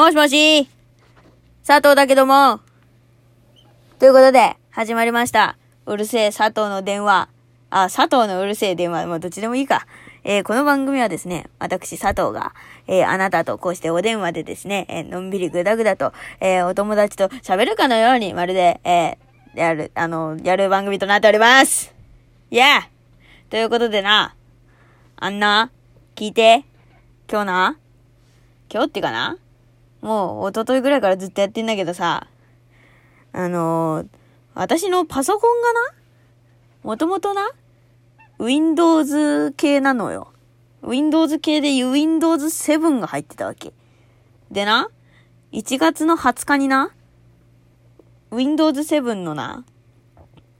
もしもし佐藤だけども。ということで、始まりました。うるせえ佐藤の電話。あ、佐藤のうるせえ電話。もうどっちでもいいか。えーこの番組はですね、私佐藤が、えーあなたとこうしてお電話でですね、えーのんびりぐだぐだと、えお友達と喋るかのように、まるで、えやる、あの、やる番組となっております。いやということでな、あんな、聞いて、今日な、今日ってかなもう、一昨日ぐらいからずっとやってんだけどさ、あのー私のパソコンがな、もともとな、Windows 系なのよ。Windows 系で Windows 7が入ってたわけ。でな、1月の20日にな、Windows 7のな、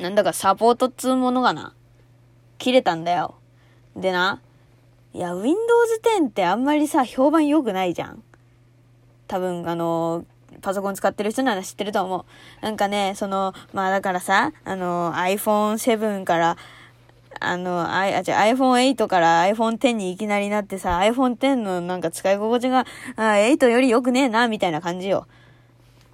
なんだかサポートっつうものがな、切れたんだよ。でな、いや、Windows 10ってあんまりさ、評判良くないじゃん。多分、あのパソコン使ってる人なら知ってると思う。なんかね、その、まあだからさ、あの iPhone7 から、あの、I、あ、じゃ iPhone8 から iPhone X にいきなりなってさ、iPhone X のなんか使い心地が、あ8より良くねえな、みたいな感じよ。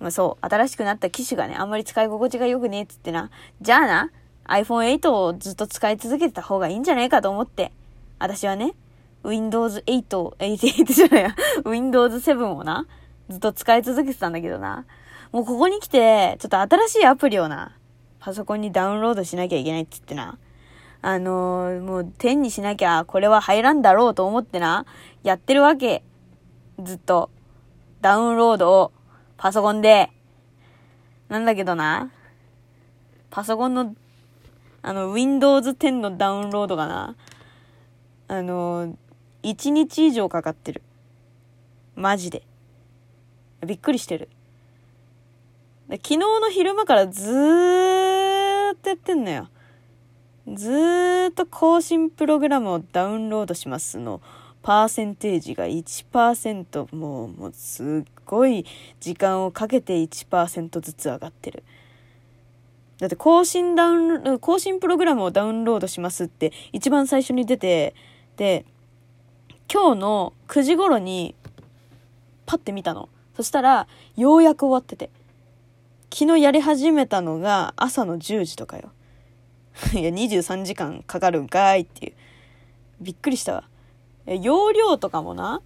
まあそう、新しくなった機種がね、あんまり使い心地が良くねえっつってな。じゃあな、iPhone8 をずっと使い続けてた方がいいんじゃないかと思って、私はね、Windows 8、88じゃないや、Windows 7をな、ずっと使い続けてたんだけどな。もうここに来て、ちょっと新しいアプリをな、パソコンにダウンロードしなきゃいけないっつってな。あのーもう10にしなきゃこれは入らんだろうと思ってな、やってるわけ。ずっと。ダウンロードをパソコンで。なんだけどな、パソコンの、あの、Windows 10のダウンロードがな、あのー、1日以上かかってる。マジで。びっくりしてる。昨日の昼間からずーっとやってんのよ。ずーっと更新プログラムをダウンロードしますの。パーセンテージが1%もう、もうすっごい時間をかけて1%ずつ上がってる。だって更新ダウン、更新プログラムをダウンロードしますって一番最初に出て、で、今日の9時頃にパッて見たの。そしたら、ようやく終わってて。昨日やり始めたのが朝の10時とかよ。いや、23時間かかるんかいっていう。びっくりしたわ。容量とかもな、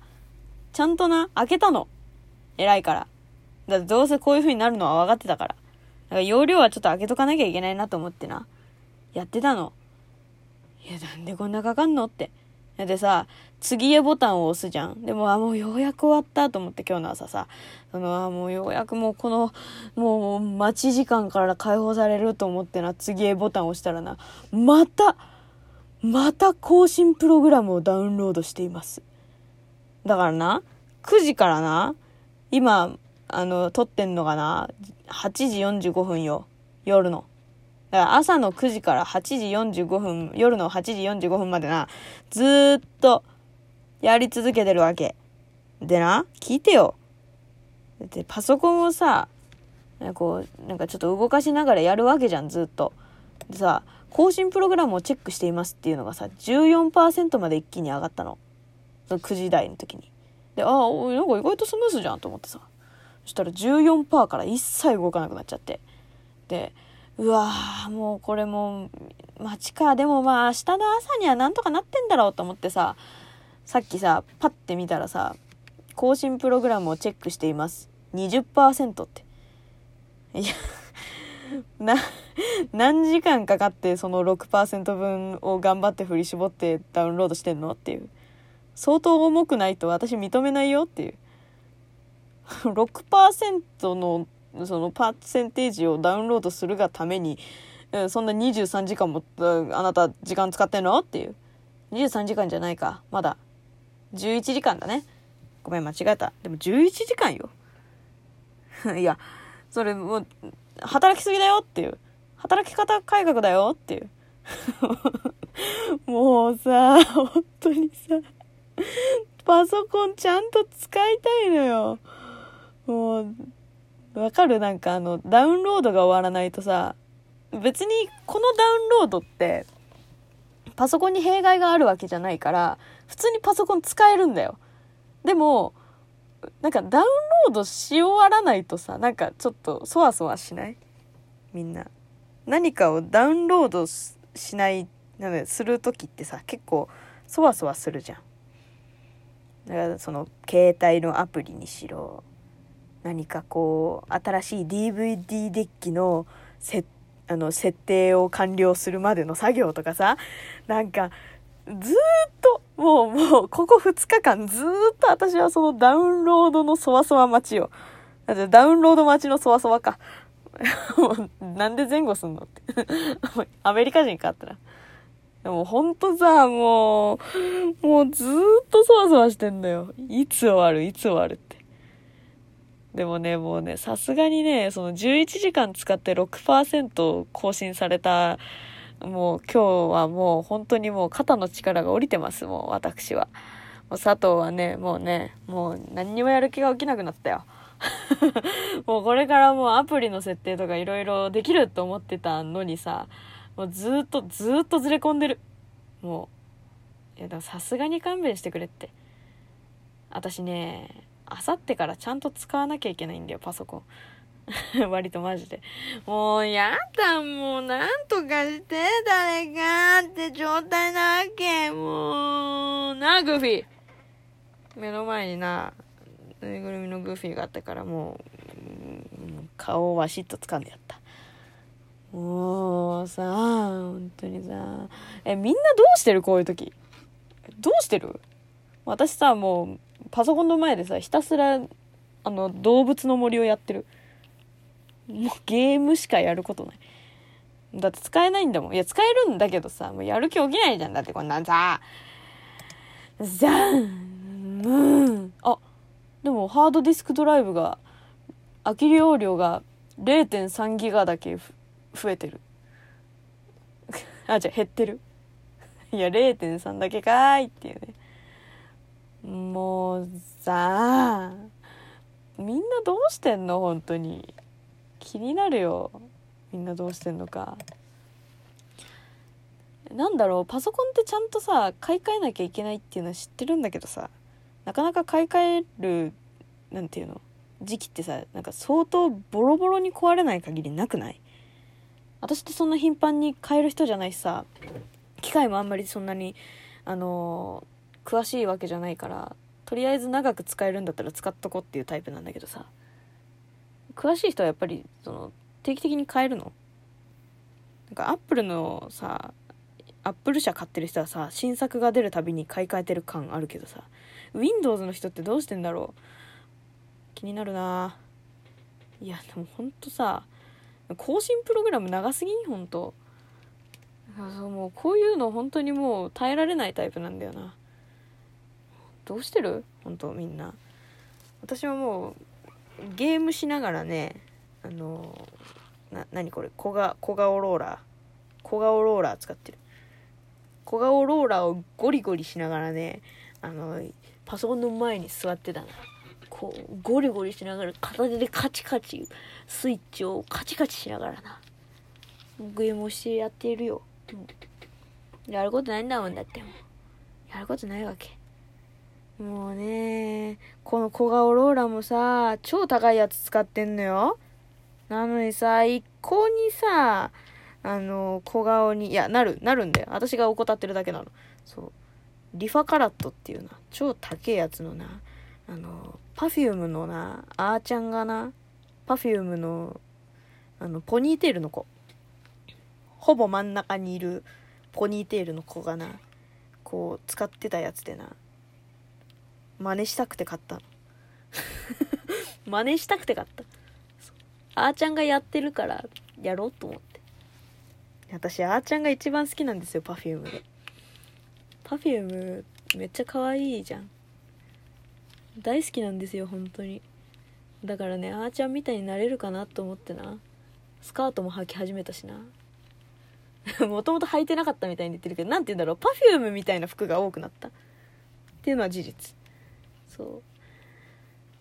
ちゃんとな、開けたの。偉いから。だってどうせこういう風になるのは分かってたから。だから容量はちょっと開けとかなきゃいけないなと思ってな。やってたの。いや、なんでこんなかかんのって。でさ、次へボタンを押すじゃん。でも、あ、もうようやく終わったと思って今日の朝さ、その、あ、もうようやくもうこの、もう待ち時間から解放されると思ってな、次へボタンを押したらな、また、また更新プログラムをダウンロードしています。だからな、9時からな、今、あの、撮ってんのがな、8時45分よ。夜の。だから朝の9時から8時45分、夜の8時45分までな、ずっとやり続けてるわけ。でな、聞いてよ。で、パソコンをさ、こう、なんかちょっと動かしながらやるわけじゃん、ずっと。でさ、更新プログラムをチェックしていますっていうのがさ、14%まで一気に上がったの。その9時台の時に。で、ああ、なんか意外とスムースじゃんと思ってさ。そしたら14%から一切動かなくなっちゃって。で、うわーもうこれもう待ちか。でもまあ明日の朝にはなんとかなってんだろうと思ってささっきさパッて見たらさ更新プログラムをチェックしています。20%って。いや な何時間かかってその6%分を頑張って振り絞ってダウンロードしてんのっていう。相当重くないと私認めないよっていう。6%のそのパーセンテージをダウンロードするがために、うんそんな23時間もあなた時間使ってんの？っていう。23時間じゃないか。まだ。11時間だね。ごめん、間違えた。でも11時間よ。いや、それもう、働きすぎだよっていう。働き方改革だよっていう。もうさ、本当にさ、パソコンちゃんと使いたいのよ。もう、わかる？なんかあの、ダウンロードが終わらないとさ、別にこのダウンロードって、パソコンに弊害があるわけじゃないから、普通にパソコン使えるんだよ。でも、なんかダウンロードし終わらないとさ、なんかちょっとそわそわしない？みんな。何かをダウンロードしない、なんかする時ってさ、結構そわそわするじゃん。だからその携帯のアプリにしろ、何かこう、新しい DVD デッキのせあの設定を完了するまでの作業とかさ、なんか、ずーっと、もう、もう、ここ2日間ずーっと私はそのダウンロードのそわそわ待ちよ。ダウンロード待ちのそわそわか。なんで前後すんのって。アメリカ人かったら。でもほんとさ、もう、もうずーっとそわそわしてんだよ。いつ終わる？いつ終わる？でもね、もうね、さすがにね、その11時間使って6%更新された、もう今日はもう本当にもう肩の力が降りてます、もう私は。もう佐藤はね、もうね、もう何にもやる気が起きなくなったよ。もうこれからもうアプリの設定とかいろいろできると思ってたのにさ、もうずっとずーっとずれ込んでる。もう。いや、でもさすがに勘弁してくれって。私ね、あさってからちゃんと使わなきゃいけないんだよ、パソコン。割とマジで。もうやだ、もうなんとかして、誰かって状態なわけ。もう、な、グーフィー。目の前にな、ぬいぐるみのグーフィーがあったからもう、う顔をわしっと掴んでやった。もうさ、本当にさ、え、みんなどうしてる？こういう時。どうしてる？私さ、もう、パソコンの前でさ、ひたすら、あの、動物の森をやってる。もうゲームしかやることない。だって使えないんだもん。いや、使えるんだけどさ、もうやる気起きないじゃん。だってこんなんさ、じゃん、うん。あ、でもハードディスクドライブが、空き容量が0.3ギガだけ増えてる。あ、じゃあ減ってる。いや、0.3だけかーいっていうね。もうさみんなどうしてんの？本当に。気になるよ。みんなどうしてんのか。なんだろう。パソコンってちゃんとさ買い替えなきゃいけないっていうのは知ってるんだけどさ。なかなか買い替えるなんていうの？時期ってさなんか相当ボロボロに壊れない限りなくない？私ってそんな頻繁に買える人じゃないしさ。機械もあんまりそんなにあのー詳しいわけじゃないからとりあえず長く使えるんだったら使っとこうっていうタイプなんだけどさ。詳しい人はやっぱりその定期的に買えるの？なんかアップルのさアップル社買ってる人はさ新作が出るたびに買い替えてる感あるけどさ Windows の人ってどうしてんだろう？気になるな。いやでもほんとさ更新プログラム長すぎん？ほんと。そうもうこういうの本当にもう耐えられないタイプなんだよな。どうしてる？本当みんな。私はもうゲームしながらねあのな何これ？小が小顔ローラー。小顔ローラー使ってる。小顔ローラーをゴリゴリしながらねあのパソコンの前に座ってたなこうゴリゴリしながら片手でカチカチスイッチをカチカチしながらな。ゲームをしてやっているよ、やることないんだもんだってもう。やることないわけ。もうね、この小顔ローラーもさ、超高いやつ使ってんのよ。なのにさ、一向にさ、あの、小顔に、いや、なる、なるんだよ。私が怠ってるだけなの。そう。 ReFa CARAT っていうな、超高いやつのな、あの、 Perfume のな、あーちゃんがな、 Perfume の、あの、ポニーテールの子。ほぼ真ん中にいるポニーテールの子がな、こう、使ってたやつでな、真似したくて買った。の 真似したくて買った。あーちゃんがやってるからやろうと思って。私あーちゃんが一番好きなんですよ Perfume で Perfume めっちゃ可愛いじゃん。大好きなんですよ本当に。だからねあーちゃんみたいになれるかなと思ってな。スカートも履き始めたしな。もともと履いてなかったみたいに言ってるけど何て言うんだろう。Perfume みたいな服が多くなった。っていうのは事実そ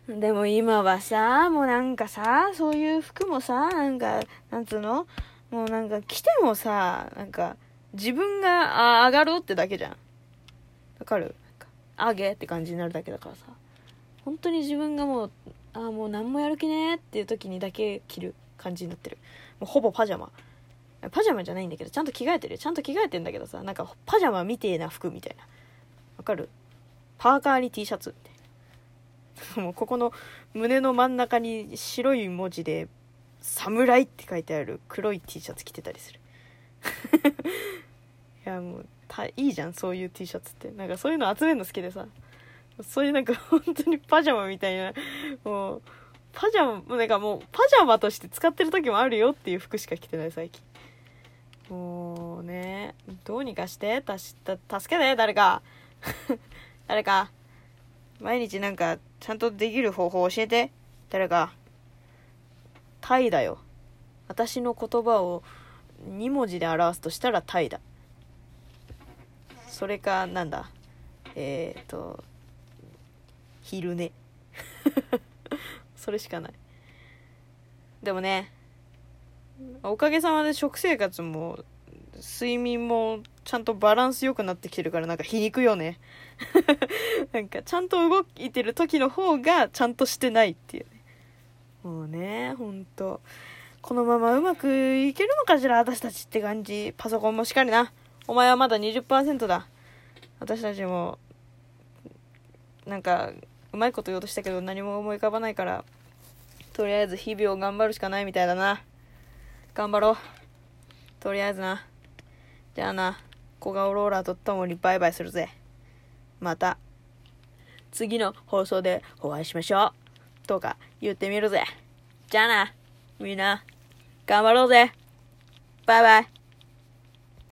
う。でも今はさもうなんかさそういう服もさなんかなんつうの？もうなんか着てもさなんか自分があ上がろうってだけじゃん。わかる？なんか上げって感じになるだけだからさ。本当に自分がもうああもう何もやる気ねーっていう時にだけ着る感じになってる。もうほぼパジャマ。パジャマじゃないんだけどちゃんと着替えてるちゃんと着替えてんだけどさなんかパジャマみてえな服みたいな。わかる？パーカーに T シャツみたい もうここの胸の真ん中に白い文字で「侍」って書いてある黒い T シャツ着てたりする。いやもうたいいじゃんそういう T シャツって。なんかそういうの集めるの好きでさ。そういうなんか 本当にパジャマみたいな。もうパジャマなんかもうパジャマとして使ってる時もあるよっていう服しか着てない最近。もうねどうにかして。たし助けて誰か。誰か。毎日なんかちゃんとできる方法教えて。誰かタイだよ。私の言葉を2文字で表すとしたらタイだ。それかなんだ？えっ、ー、と昼寝。それしかない。でもねおかげさまで食生活も睡眠もちゃんとバランス良くなってきてるからなんか皮肉よね。なんかちゃんと動いてる時の方がちゃんとしてないっていう。ねもうねほんと。このままうまくいけるのかしら私たちって感じ。パソコンもしっかりな。お前はまだ20%だ。私たちもなんかうまいこと言おうとしたけど何も思い浮かばないからとりあえず日々を頑張るしかないみたいだな。頑張ろう。とりあえずな。じゃあな小顔ローラーとともにバイバイするぜ。また次の放送でお会いしましょう。とか言ってみるぜ。じゃあなみんな頑張ろうぜ。バイバイ。